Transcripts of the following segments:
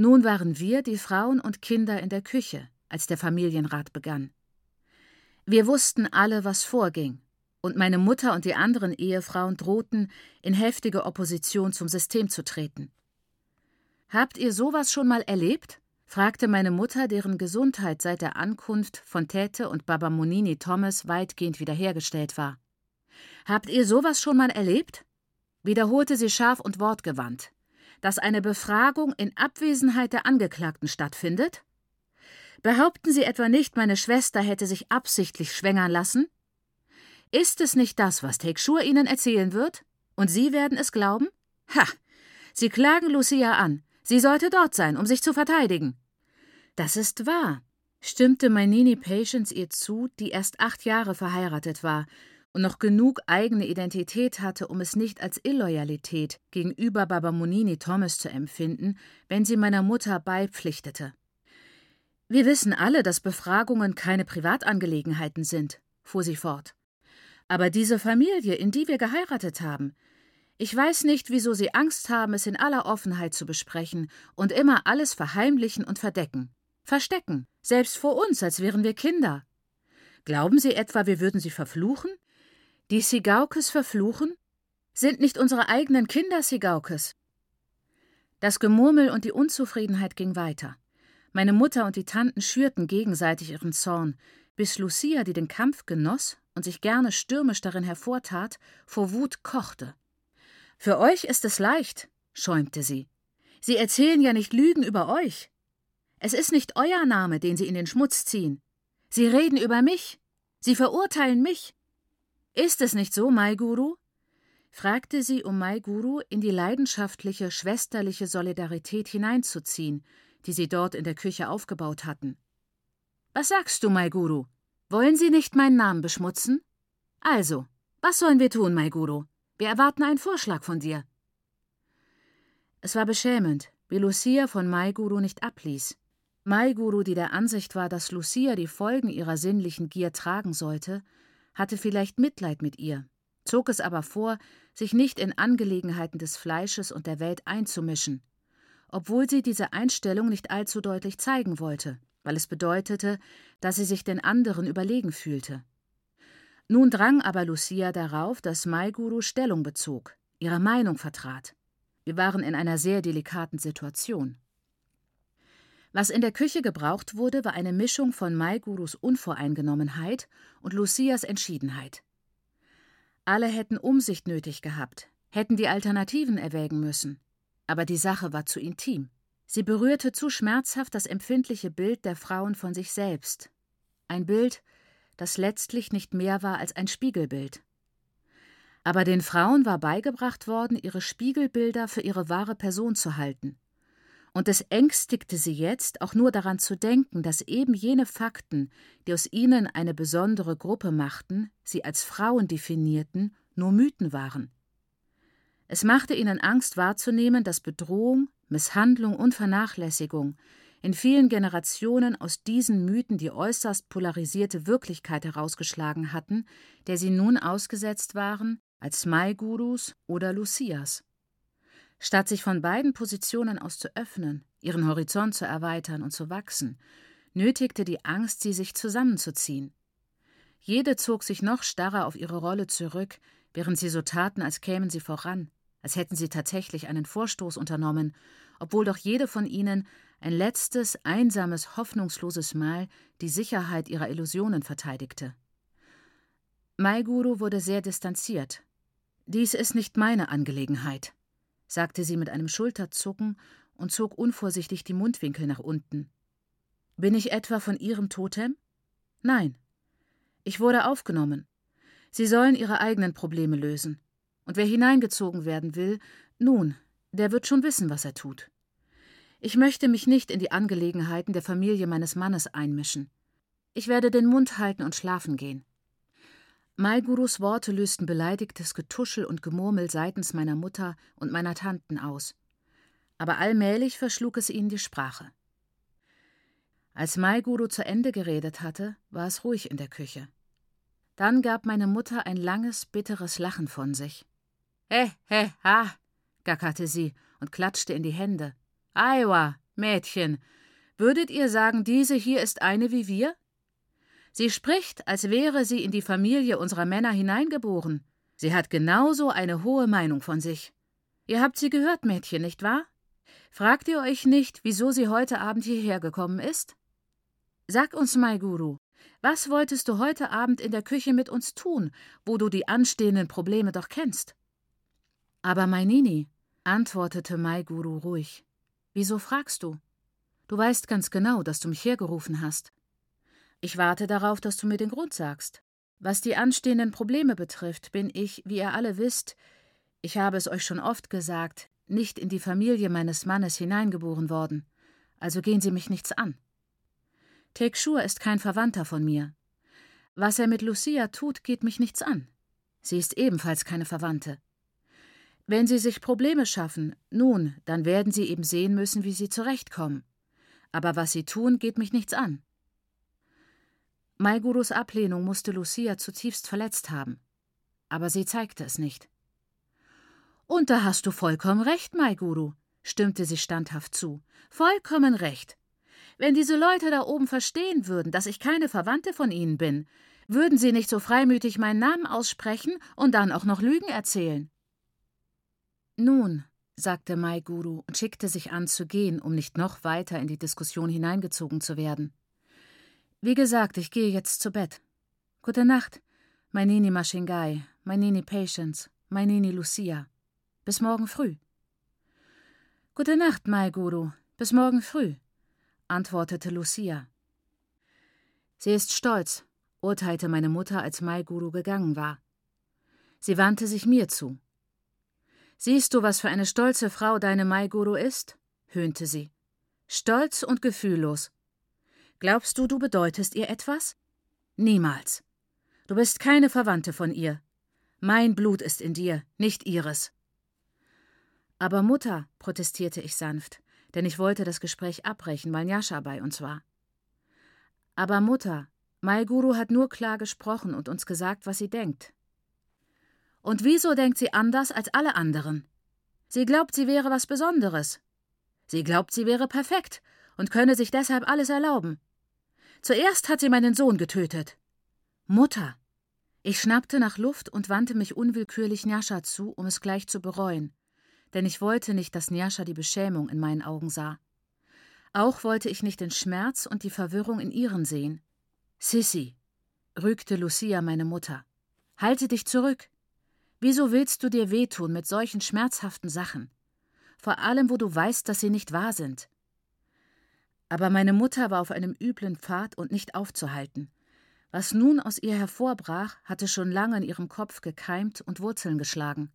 Nun waren wir, die Frauen und Kinder, in der Küche, als der Familienrat begann. Wir wussten alle, was vorging, und meine Mutter und die anderen Ehefrauen drohten, in heftige Opposition zum System zu treten. Habt ihr sowas schon mal erlebt? fragte meine Mutter, deren Gesundheit seit der Ankunft von Tete und Baba Monini Thomas weitgehend wiederhergestellt war. Habt ihr sowas schon mal erlebt? wiederholte sie scharf und wortgewandt. Dass eine Befragung in Abwesenheit der Angeklagten stattfindet? Behaupten Sie etwa nicht, meine Schwester hätte sich absichtlich schwängern lassen? Ist es nicht das, was Tekschur Ihnen erzählen wird? Und Sie werden es glauben? Ha! Sie klagen Lucia an. Sie sollte dort sein, um sich zu verteidigen. Das ist wahr, stimmte Mainini Patience ihr zu, die erst acht Jahre verheiratet war und noch genug eigene Identität hatte, um es nicht als Illoyalität gegenüber Baba Munini Thomas zu empfinden, wenn sie meiner Mutter beipflichtete. Wir wissen alle, dass Befragungen keine Privatangelegenheiten sind, fuhr sie fort. Aber diese Familie, in die wir geheiratet haben, ich weiß nicht, wieso Sie Angst haben, es in aller Offenheit zu besprechen und immer alles verheimlichen und verdecken. Verstecken, selbst vor uns, als wären wir Kinder. Glauben Sie etwa, wir würden Sie verfluchen? Die Sigaukes verfluchen? Sind nicht unsere eigenen Kinder Sigaukes? Das Gemurmel und die Unzufriedenheit ging weiter. Meine Mutter und die Tanten schürten gegenseitig ihren Zorn, bis Lucia, die den Kampf genoss und sich gerne stürmisch darin hervortat, vor Wut kochte. Für euch ist es leicht, schäumte sie. Sie erzählen ja nicht Lügen über euch. Es ist nicht euer Name, den sie in den Schmutz ziehen. Sie reden über mich. Sie verurteilen mich. Ist es nicht so, Mai Guru? fragte sie, um Mai Guru in die leidenschaftliche, schwesterliche Solidarität hineinzuziehen, die sie dort in der Küche aufgebaut hatten. Was sagst du, Mai Guru? Wollen Sie nicht meinen Namen beschmutzen? Also, was sollen wir tun, Mai Guru? Wir erwarten einen Vorschlag von dir. Es war beschämend, wie Lucia von Maiguru nicht abließ. Maiguru, die der Ansicht war, dass Lucia die Folgen ihrer sinnlichen Gier tragen sollte, hatte vielleicht Mitleid mit ihr, zog es aber vor, sich nicht in Angelegenheiten des Fleisches und der Welt einzumischen, obwohl sie diese Einstellung nicht allzu deutlich zeigen wollte, weil es bedeutete, dass sie sich den anderen überlegen fühlte. Nun drang aber Lucia darauf, dass Maiguru Stellung bezog, ihre Meinung vertrat. Wir waren in einer sehr delikaten Situation. Was in der Küche gebraucht wurde, war eine Mischung von Maigurus Unvoreingenommenheit und Lucias Entschiedenheit. Alle hätten Umsicht nötig gehabt, hätten die Alternativen erwägen müssen. Aber die Sache war zu intim. Sie berührte zu schmerzhaft das empfindliche Bild der Frauen von sich selbst. Ein Bild, das letztlich nicht mehr war als ein Spiegelbild. Aber den Frauen war beigebracht worden, ihre Spiegelbilder für ihre wahre Person zu halten. Und es ängstigte sie jetzt, auch nur daran zu denken, dass eben jene Fakten, die aus ihnen eine besondere Gruppe machten, sie als Frauen definierten, nur Mythen waren. Es machte ihnen Angst wahrzunehmen, dass Bedrohung, Misshandlung und Vernachlässigung in vielen Generationen aus diesen Mythen die äußerst polarisierte Wirklichkeit herausgeschlagen hatten, der sie nun ausgesetzt waren als Mai-Gurus oder Lucias. Statt sich von beiden Positionen aus zu öffnen, ihren Horizont zu erweitern und zu wachsen, nötigte die Angst sie, sich zusammenzuziehen. Jede zog sich noch starrer auf ihre Rolle zurück, während sie so taten, als kämen sie voran, als hätten sie tatsächlich einen Vorstoß unternommen, obwohl doch jede von ihnen ein letztes, einsames, hoffnungsloses Mal die Sicherheit ihrer Illusionen verteidigte. Maiguru wurde sehr distanziert. Dies ist nicht meine Angelegenheit, sagte sie mit einem Schulterzucken und zog unvorsichtig die Mundwinkel nach unten. Bin ich etwa von Ihrem Totem? Nein. Ich wurde aufgenommen. Sie sollen Ihre eigenen Probleme lösen. Und wer hineingezogen werden will, nun, der wird schon wissen, was er tut. Ich möchte mich nicht in die Angelegenheiten der Familie meines Mannes einmischen. Ich werde den Mund halten und schlafen gehen. Maigurus Worte lösten beleidigtes Getuschel und Gemurmel seitens meiner Mutter und meiner Tanten aus. Aber allmählich verschlug es ihnen die Sprache. Als Maiguru zu Ende geredet hatte, war es ruhig in der Küche. Dann gab meine Mutter ein langes, bitteres Lachen von sich. He, he, ha, gackerte sie und klatschte in die Hände. Aiwa, Mädchen, würdet ihr sagen, diese hier ist eine wie wir? Sie spricht, als wäre sie in die Familie unserer Männer hineingeboren. Sie hat genauso eine hohe Meinung von sich. Ihr habt sie gehört, Mädchen, nicht wahr? Fragt ihr euch nicht, wieso sie heute Abend hierher gekommen ist? Sag uns, Mai Guru, was wolltest du heute Abend in der Küche mit uns tun, wo du die anstehenden Probleme doch kennst? Aber Mainini, antwortete Mai Guru ruhig, wieso fragst du? Du weißt ganz genau, dass du mich hergerufen hast. Ich warte darauf, dass du mir den Grund sagst. Was die anstehenden Probleme betrifft, bin ich, wie ihr alle wisst, ich habe es euch schon oft gesagt, nicht in die Familie meines Mannes hineingeboren worden, also gehen Sie mich nichts an. Tekshur ist kein Verwandter von mir. Was er mit Lucia tut, geht mich nichts an. Sie ist ebenfalls keine Verwandte. Wenn Sie sich Probleme schaffen, nun, dann werden Sie eben sehen müssen, wie Sie zurechtkommen. Aber was Sie tun, geht mich nichts an. Maigurus Ablehnung musste Lucia zutiefst verletzt haben. Aber sie zeigte es nicht. Und da hast du vollkommen recht, Maiguru, stimmte sie standhaft zu. Vollkommen recht. Wenn diese Leute da oben verstehen würden, dass ich keine Verwandte von ihnen bin, würden sie nicht so freimütig meinen Namen aussprechen und dann auch noch Lügen erzählen. Nun, sagte Maiguru und schickte sich an zu gehen, um nicht noch weiter in die Diskussion hineingezogen zu werden. Wie gesagt, ich gehe jetzt zu Bett. Gute Nacht, Mainini Mashingai, Mainini Patience, Mainini Lucia. Bis morgen früh. Gute Nacht, Mai Guru. Bis morgen früh, antwortete Lucia. Sie ist stolz, urteilte meine Mutter, als Mai Guru gegangen war. Sie wandte sich mir zu. Siehst du, was für eine stolze Frau deine Mai Guru ist? höhnte sie. Stolz und gefühllos. Glaubst du, du bedeutest ihr etwas? Niemals. Du bist keine Verwandte von ihr. Mein Blut ist in dir, nicht ihres. Aber Mutter, protestierte ich sanft, denn ich wollte das Gespräch abbrechen, weil Njascha bei uns war. Aber Mutter, Maiguru hat nur klar gesprochen und uns gesagt, was sie denkt. Und wieso denkt sie anders als alle anderen? Sie glaubt, sie wäre was Besonderes. Sie glaubt, sie wäre perfekt und könne sich deshalb alles erlauben. Zuerst hat sie meinen Sohn getötet. Mutter! Ich schnappte nach Luft und wandte mich unwillkürlich Njascha zu, um es gleich zu bereuen denn ich wollte nicht, dass Njascha die Beschämung in meinen Augen sah. Auch wollte ich nicht den Schmerz und die Verwirrung in ihren sehen. Sissy, rügte Lucia meine Mutter, halte dich zurück. Wieso willst du dir wehtun mit solchen schmerzhaften Sachen? Vor allem, wo du weißt, dass sie nicht wahr sind. Aber meine Mutter war auf einem üblen Pfad und nicht aufzuhalten. Was nun aus ihr hervorbrach, hatte schon lange in ihrem Kopf gekeimt und Wurzeln geschlagen.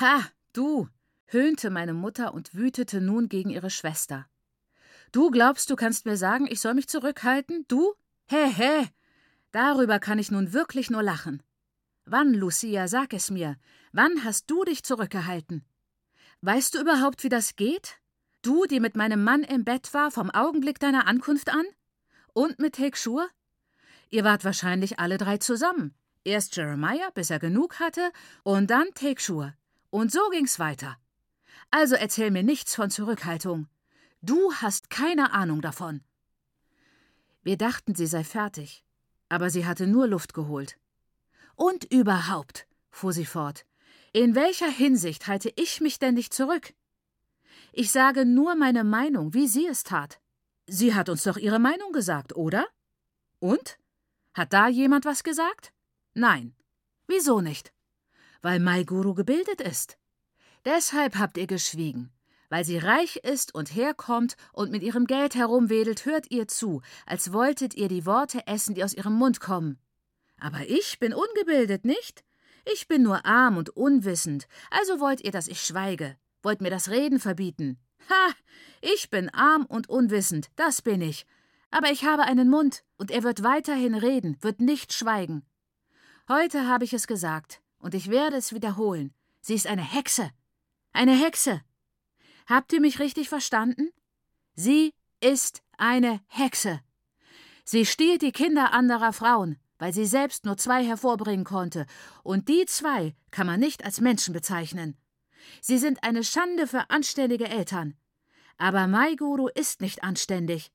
Ha, du, höhnte meine Mutter und wütete nun gegen ihre Schwester. Du glaubst, du kannst mir sagen, ich soll mich zurückhalten? Du? Hä, hä! Darüber kann ich nun wirklich nur lachen. Wann, Lucia, sag es mir, wann hast du dich zurückgehalten? Weißt du überhaupt, wie das geht? Du, die mit meinem Mann im Bett war, vom Augenblick deiner Ankunft an? Und mit Tekshur? Ihr wart wahrscheinlich alle drei zusammen. Erst Jeremiah, bis er genug hatte, und dann Tekshur. Und so ging's weiter. Also erzähl mir nichts von Zurückhaltung. Du hast keine Ahnung davon. Wir dachten, sie sei fertig, aber sie hatte nur Luft geholt. Und überhaupt, fuhr sie fort, in welcher Hinsicht halte ich mich denn nicht zurück? Ich sage nur meine Meinung, wie sie es tat. Sie hat uns doch ihre Meinung gesagt, oder? Und? Hat da jemand was gesagt? Nein. Wieso nicht? Weil Maiguru gebildet ist. Deshalb habt ihr geschwiegen. Weil sie reich ist und herkommt und mit ihrem Geld herumwedelt, hört ihr zu, als wolltet ihr die Worte essen, die aus ihrem Mund kommen. Aber ich bin ungebildet, nicht? Ich bin nur arm und unwissend, also wollt ihr, dass ich schweige, wollt mir das Reden verbieten. Ha, ich bin arm und unwissend, das bin ich. Aber ich habe einen Mund, und er wird weiterhin reden, wird nicht schweigen. Heute habe ich es gesagt, und ich werde es wiederholen. Sie ist eine Hexe, eine Hexe. Habt ihr mich richtig verstanden? Sie ist eine Hexe. Sie stiehlt die Kinder anderer Frauen, weil sie selbst nur zwei hervorbringen konnte, und die zwei kann man nicht als Menschen bezeichnen. Sie sind eine Schande für anständige Eltern. Aber Maiguru ist nicht anständig.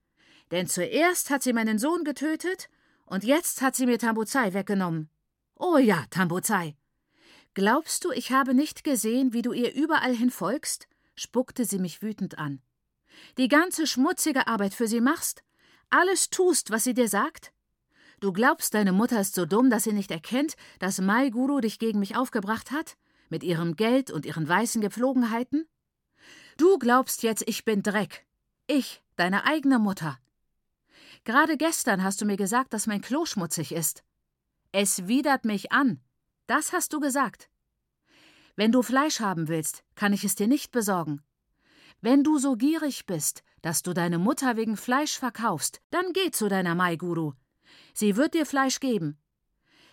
Denn zuerst hat sie meinen Sohn getötet und jetzt hat sie mir Tambuzai weggenommen. Oh ja, Tambuzai. Glaubst du, ich habe nicht gesehen, wie du ihr überall hin folgst? spuckte sie mich wütend an. Die ganze schmutzige Arbeit für sie machst? Alles tust, was sie dir sagt? Du glaubst, deine Mutter ist so dumm, dass sie nicht erkennt, dass Mai Guru dich gegen mich aufgebracht hat? Mit ihrem Geld und ihren weißen Gepflogenheiten? Du glaubst jetzt, ich bin Dreck. Ich, deine eigene Mutter. Gerade gestern hast du mir gesagt, dass mein Klo schmutzig ist. Es widert mich an. Das hast du gesagt. Wenn du Fleisch haben willst, kann ich es dir nicht besorgen. Wenn du so gierig bist, dass du deine Mutter wegen Fleisch verkaufst, dann geh zu deiner Mai-Guru. Sie wird dir Fleisch geben.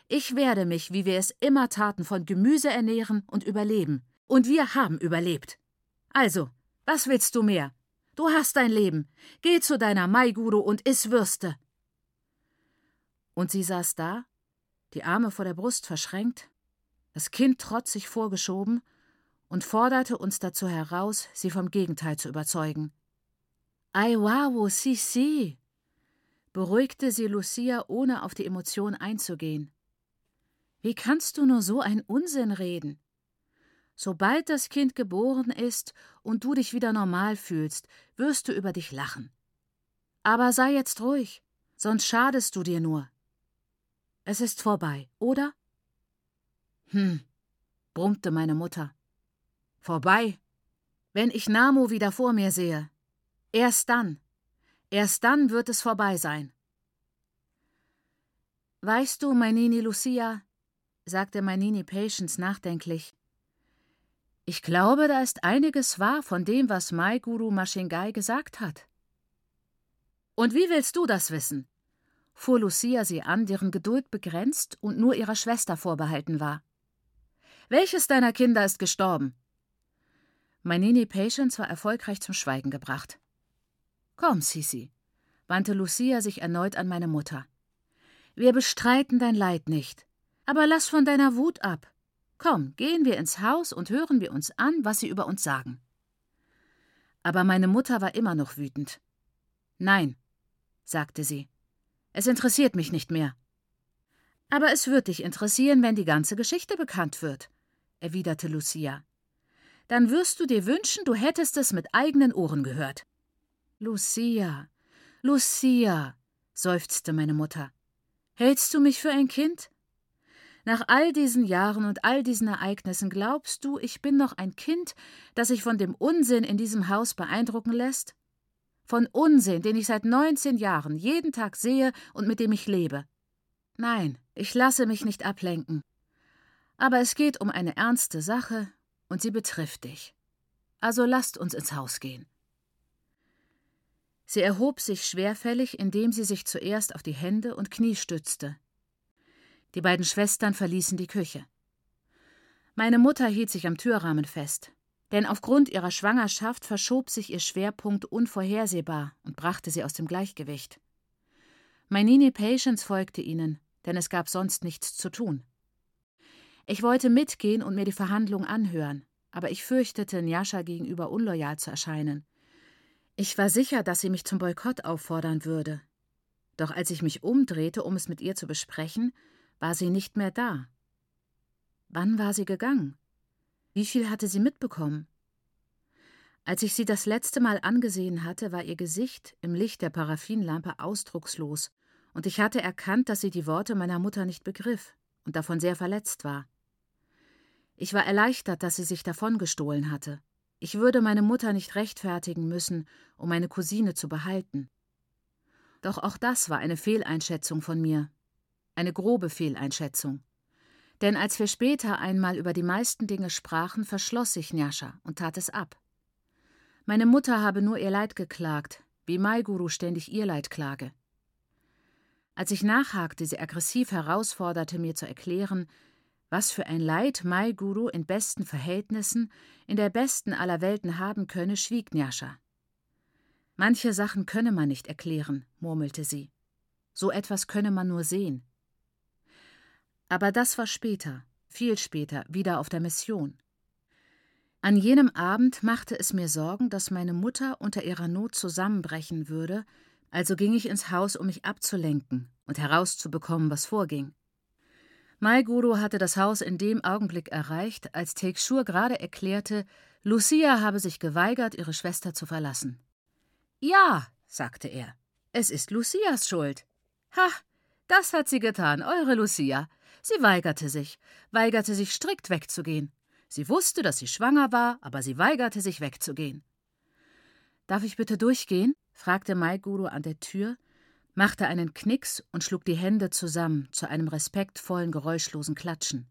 Ich werde mich, wie wir es immer taten, von Gemüse ernähren und überleben. Und wir haben überlebt. Also, was willst du mehr? Du hast dein Leben. Geh zu deiner Maiguru und iss Würste. Und sie saß da, die Arme vor der Brust verschränkt, das Kind trotzig vorgeschoben und forderte uns dazu heraus, sie vom Gegenteil zu überzeugen. Ai wow, si si, beruhigte sie Lucia, ohne auf die Emotion einzugehen. Wie kannst du nur so einen Unsinn reden? Sobald das Kind geboren ist und du dich wieder normal fühlst, wirst du über dich lachen. Aber sei jetzt ruhig, sonst schadest du dir nur. Es ist vorbei, oder? Hm, brummte meine Mutter. Vorbei? Wenn ich Namo wieder vor mir sehe. Erst dann. Erst dann wird es vorbei sein. Weißt du, Mainini Lucia, sagte Mainini Patience nachdenklich, ich glaube, da ist einiges wahr von dem, was Mai Guru Mashingai gesagt hat. Und wie willst du das wissen? fuhr Lucia sie an, deren Geduld begrenzt und nur ihrer Schwester vorbehalten war. Welches deiner Kinder ist gestorben? Mainini Patience war erfolgreich zum Schweigen gebracht. Komm, Sisi, wandte Lucia sich erneut an meine Mutter. Wir bestreiten dein Leid nicht, aber lass von deiner Wut ab. Komm, gehen wir ins Haus und hören wir uns an, was sie über uns sagen. Aber meine Mutter war immer noch wütend. Nein, sagte sie, es interessiert mich nicht mehr. Aber es wird dich interessieren, wenn die ganze Geschichte bekannt wird, erwiderte Lucia. Dann wirst du dir wünschen, du hättest es mit eigenen Ohren gehört. Lucia, Lucia, seufzte meine Mutter. Hältst du mich für ein Kind? Nach all diesen Jahren und all diesen Ereignissen glaubst du, ich bin noch ein Kind, das sich von dem Unsinn in diesem Haus beeindrucken lässt? Von Unsinn, den ich seit 19 Jahren jeden Tag sehe und mit dem ich lebe. Nein, ich lasse mich nicht ablenken. Aber es geht um eine ernste Sache und sie betrifft dich. Also lasst uns ins Haus gehen. Sie erhob sich schwerfällig, indem sie sich zuerst auf die Hände und Knie stützte. Die beiden Schwestern verließen die Küche. Meine Mutter hielt sich am Türrahmen fest, denn aufgrund ihrer Schwangerschaft verschob sich ihr Schwerpunkt unvorhersehbar und brachte sie aus dem Gleichgewicht. Mainini Patience folgte ihnen, denn es gab sonst nichts zu tun. Ich wollte mitgehen und mir die Verhandlung anhören, aber ich fürchtete, Njascha gegenüber unloyal zu erscheinen. Ich war sicher, dass sie mich zum Boykott auffordern würde. Doch als ich mich umdrehte, um es mit ihr zu besprechen, war sie nicht mehr da. Wann war sie gegangen? Wie viel hatte sie mitbekommen? Als ich sie das letzte Mal angesehen hatte, war ihr Gesicht im Licht der Paraffinlampe ausdruckslos, und ich hatte erkannt, dass sie die Worte meiner Mutter nicht begriff und davon sehr verletzt war. Ich war erleichtert, dass sie sich davongestohlen hatte. Ich würde meine Mutter nicht rechtfertigen müssen, um meine Cousine zu behalten. Doch auch das war eine Fehleinschätzung von mir, eine grobe Fehleinschätzung. Denn als wir später einmal über die meisten Dinge sprachen, verschloss sich Njascha und tat es ab. Meine Mutter habe nur ihr Leid geklagt, wie Maiguru ständig ihr Leid klage. Als ich nachhakte, sie aggressiv herausforderte, mir zu erklären, was für ein Leid Maiguru in besten Verhältnissen, in der besten aller Welten haben könne, schwieg Njascha. Manche Sachen könne man nicht erklären, murmelte sie. So etwas könne man nur sehen. Aber das war später, viel später, wieder auf der Mission. An jenem Abend machte es mir Sorgen, dass meine Mutter unter ihrer Not zusammenbrechen würde, also ging ich ins Haus, um mich abzulenken und herauszubekommen, was vorging. Maiguru hatte das Haus in dem Augenblick erreicht, als Tekshur gerade erklärte, Lucia habe sich geweigert, ihre Schwester zu verlassen. Ja, sagte er, es ist Lucias Schuld. Ha, das hat sie getan, eure Lucia. Sie weigerte sich, weigerte sich strikt wegzugehen. Sie wusste, dass sie schwanger war, aber sie weigerte sich wegzugehen. Darf ich bitte durchgehen? fragte Maiguru an der Tür, machte einen Knicks und schlug die Hände zusammen zu einem respektvollen, geräuschlosen Klatschen.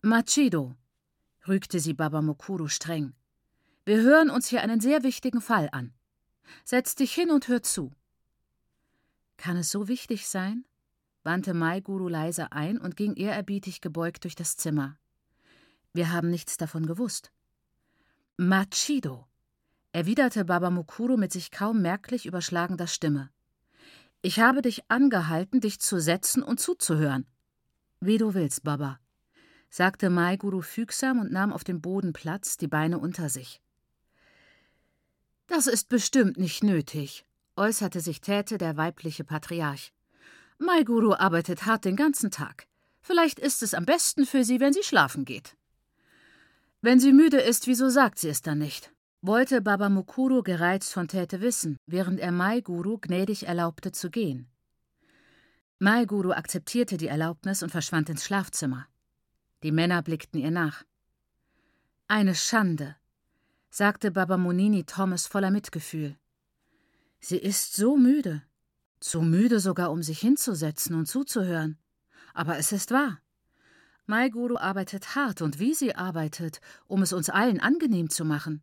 Machido, rügte sie Baba Mokuru streng, wir hören uns hier einen sehr wichtigen Fall an. Setz dich hin und hör zu. Kann es so wichtig sein? Wandte Maiguru leise ein und ging ehrerbietig gebeugt durch das Zimmer. Wir haben nichts davon gewusst. Machido, erwiderte Baba Mukuru mit sich kaum merklich überschlagender Stimme. Ich habe dich angehalten, dich zu setzen und zuzuhören. Wie du willst, Baba, sagte Maiguru fügsam und nahm auf dem Boden Platz, die Beine unter sich. Das ist bestimmt nicht nötig, äußerte sich Täte der weibliche Patriarch. Maiguru arbeitet hart den ganzen Tag. Vielleicht ist es am besten für sie, wenn sie schlafen geht. Wenn sie müde ist, wieso sagt sie es dann nicht? wollte Baba Mukuru gereizt von Täte wissen, während er Mai Guru gnädig erlaubte zu gehen. Mai Guru akzeptierte die Erlaubnis und verschwand ins Schlafzimmer. Die Männer blickten ihr nach. Eine Schande, sagte Baba Munini Thomas voller Mitgefühl. Sie ist so müde, zu müde sogar, um sich hinzusetzen und zuzuhören. Aber es ist wahr. Maiguru arbeitet hart und wie sie arbeitet, um es uns allen angenehm zu machen.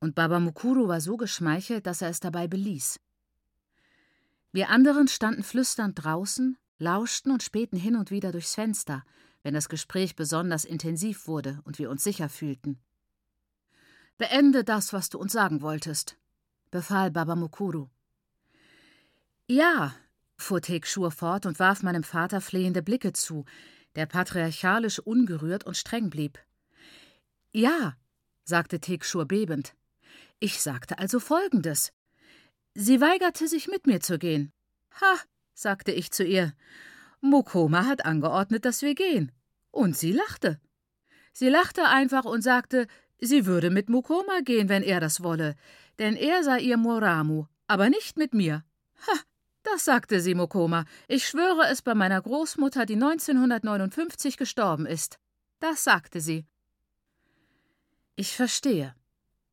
Und Baba Mukuru war so geschmeichelt, dass er es dabei beließ. Wir anderen standen flüsternd draußen, lauschten und spähten hin und wieder durchs Fenster, wenn das Gespräch besonders intensiv wurde und wir uns sicher fühlten. Beende das, was du uns sagen wolltest, befahl Baba Mukuru. Ja, fuhr Tekshur fort und warf meinem Vater flehende Blicke zu, der patriarchalisch ungerührt und streng blieb. Ja, sagte Tekschur bebend. Ich sagte also Folgendes. Sie weigerte sich mit mir zu gehen. Ha, sagte ich zu ihr. Mokoma hat angeordnet, dass wir gehen. Und sie lachte. Sie lachte einfach und sagte, sie würde mit Mokoma gehen, wenn er das wolle, denn er sei ihr Moramu, aber nicht mit mir. Ha, das sagte sie Mokoma. Ich schwöre es bei meiner Großmutter, die 1959 gestorben ist. Das sagte sie. Ich verstehe,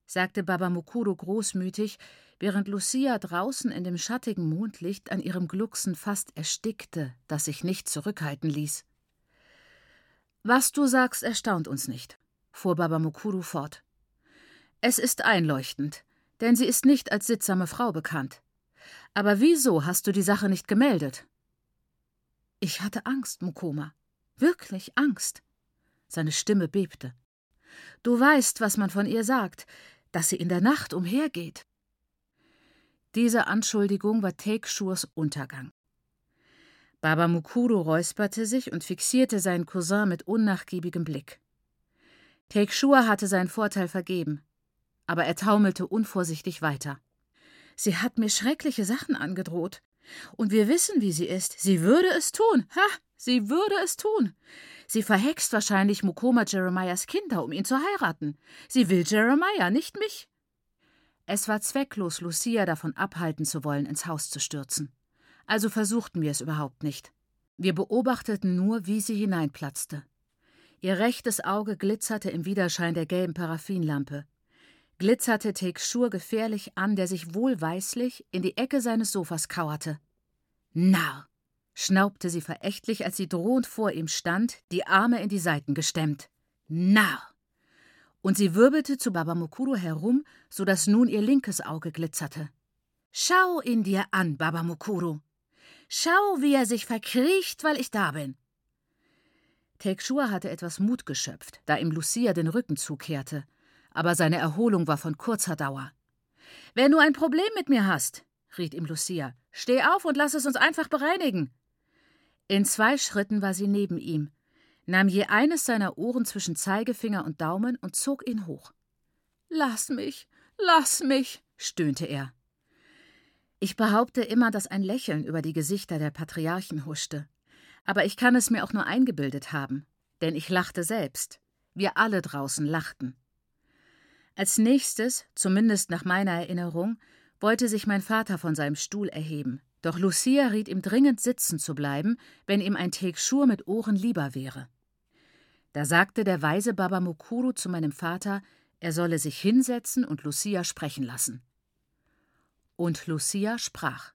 sagte Baba Mukuru großmütig, während Lucia draußen in dem schattigen Mondlicht an ihrem Glucksen fast erstickte, das sich nicht zurückhalten ließ. Was du sagst, erstaunt uns nicht, fuhr Baba Mukuru fort. Es ist einleuchtend, denn sie ist nicht als sittsame Frau bekannt. Aber wieso hast du die Sache nicht gemeldet? Ich hatte Angst, Mukoma. Wirklich Angst. Seine Stimme bebte. Du weißt, was man von ihr sagt, dass sie in der Nacht umhergeht. Diese Anschuldigung war Tekshurs Untergang. Baba Mukuru räusperte sich und fixierte seinen Cousin mit unnachgiebigem Blick. Tekshur hatte seinen Vorteil vergeben, aber er taumelte unvorsichtig weiter. Sie hat mir schreckliche Sachen angedroht. Und wir wissen, wie sie ist. Sie würde es tun. Ha! Sie würde es tun. Sie verhext wahrscheinlich Mukoma Jeremiahs Kinder, um ihn zu heiraten. Sie will Jeremiah, nicht mich. Es war zwecklos, Lucia davon abhalten zu wollen, ins Haus zu stürzen. Also versuchten wir es überhaupt nicht. Wir beobachteten nur, wie sie hineinplatzte. Ihr rechtes Auge glitzerte im Widerschein der gelben Paraffinlampe glitzerte Tekschur gefährlich an, der sich wohlweislich in die Ecke seines Sofas kauerte. Narr! schnaubte sie verächtlich, als sie drohend vor ihm stand, die Arme in die Seiten gestemmt. Narr! Und sie wirbelte zu Baba Mukuru herum, so dass nun ihr linkes Auge glitzerte. Schau ihn dir an, Baba Mukuru. Schau, wie er sich verkriecht, weil ich da bin. Tekshua hatte etwas Mut geschöpft, da ihm Lucia den Rücken zukehrte aber seine Erholung war von kurzer Dauer. Wenn du ein Problem mit mir hast, riet ihm Lucia, steh auf und lass es uns einfach bereinigen. In zwei Schritten war sie neben ihm, nahm je eines seiner Ohren zwischen Zeigefinger und Daumen und zog ihn hoch. Lass mich, lass mich, stöhnte er. Ich behaupte immer, dass ein Lächeln über die Gesichter der Patriarchen huschte. Aber ich kann es mir auch nur eingebildet haben, denn ich lachte selbst. Wir alle draußen lachten. Als nächstes, zumindest nach meiner Erinnerung, wollte sich mein Vater von seinem Stuhl erheben, doch Lucia riet ihm dringend sitzen zu bleiben, wenn ihm ein Tekschur mit Ohren lieber wäre. Da sagte der weise Baba Mukuru zu meinem Vater, er solle sich hinsetzen und Lucia sprechen lassen. Und Lucia sprach.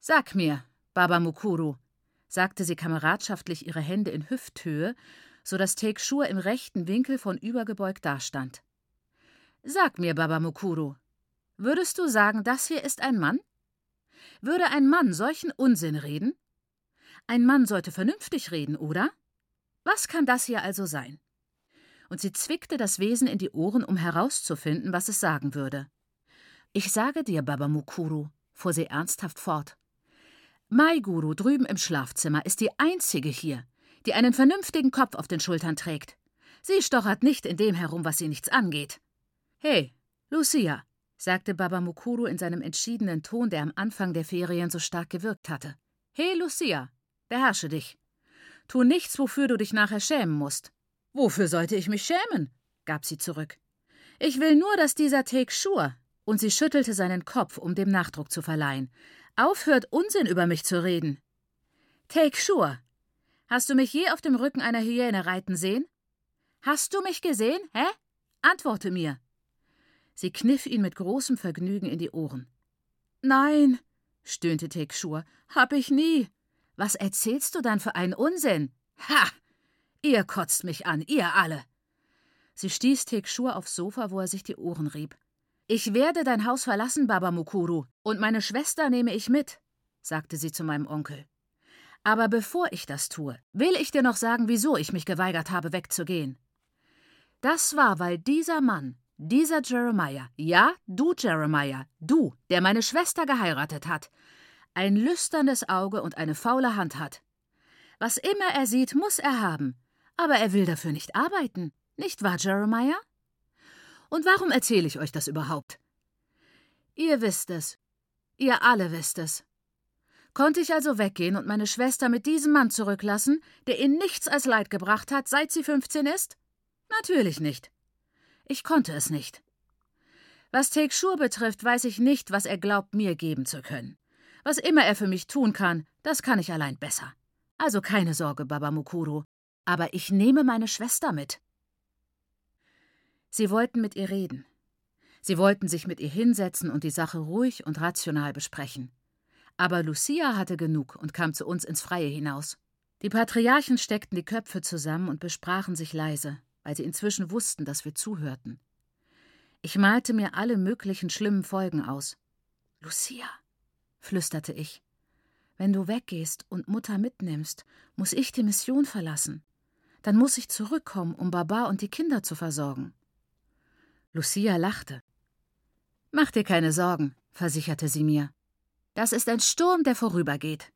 Sag mir, Baba Mukuru, sagte sie kameradschaftlich ihre Hände in Hüfthöhe, so dass Tekshur im rechten Winkel von übergebeugt dastand. Sag mir, Baba Mukuru, würdest du sagen, das hier ist ein Mann? Würde ein Mann solchen Unsinn reden? Ein Mann sollte vernünftig reden, oder? Was kann das hier also sein? Und sie zwickte das Wesen in die Ohren, um herauszufinden, was es sagen würde. Ich sage dir, Baba Mukuru, fuhr sie ernsthaft fort. Mai Guru drüben im Schlafzimmer ist die einzige hier, die einen vernünftigen Kopf auf den Schultern trägt. Sie stochert nicht in dem herum, was sie nichts angeht. Hey, Lucia, sagte Baba Mukuru in seinem entschiedenen Ton, der am Anfang der Ferien so stark gewirkt hatte. Hey, Lucia, beherrsche dich. Tu nichts, wofür du dich nachher schämen musst. Wofür sollte ich mich schämen? gab sie zurück. Ich will nur, dass dieser Take Shur, und sie schüttelte seinen Kopf, um dem Nachdruck zu verleihen. Aufhört, Unsinn über mich zu reden. Take sure. Hast du mich je auf dem Rücken einer Hyäne reiten sehen? Hast du mich gesehen, hä? Antworte mir. Sie kniff ihn mit großem Vergnügen in die Ohren. Nein, stöhnte Tekschur, hab ich nie. Was erzählst du dann für einen Unsinn? Ha! Ihr kotzt mich an, ihr alle. Sie stieß Tekschur aufs Sofa, wo er sich die Ohren rieb. Ich werde dein Haus verlassen, Baba Mukuru, und meine Schwester nehme ich mit, sagte sie zu meinem Onkel. Aber bevor ich das tue, will ich dir noch sagen, wieso ich mich geweigert habe, wegzugehen. Das war, weil dieser Mann, dieser Jeremiah, ja, du Jeremiah, du, der meine Schwester geheiratet hat, ein lüsternes Auge und eine faule Hand hat. Was immer er sieht, muss er haben, aber er will dafür nicht arbeiten, nicht wahr, Jeremiah? Und warum erzähle ich euch das überhaupt? Ihr wisst es. Ihr alle wisst es. Konnte ich also weggehen und meine Schwester mit diesem Mann zurücklassen, der ihr nichts als Leid gebracht hat, seit sie 15 ist? Natürlich nicht. Ich konnte es nicht. Was Take Shur betrifft, weiß ich nicht, was er glaubt, mir geben zu können. Was immer er für mich tun kann, das kann ich allein besser. Also keine Sorge, Baba Mukuru. Aber ich nehme meine Schwester mit. Sie wollten mit ihr reden. Sie wollten sich mit ihr hinsetzen und die Sache ruhig und rational besprechen. Aber Lucia hatte genug und kam zu uns ins Freie hinaus. Die Patriarchen steckten die Köpfe zusammen und besprachen sich leise, weil sie inzwischen wussten, dass wir zuhörten. Ich malte mir alle möglichen schlimmen Folgen aus. Lucia, flüsterte ich, wenn du weggehst und Mutter mitnimmst, muss ich die Mission verlassen. Dann muss ich zurückkommen, um Baba und die Kinder zu versorgen. Lucia lachte. Mach dir keine Sorgen, versicherte sie mir. Das ist ein Sturm, der vorübergeht.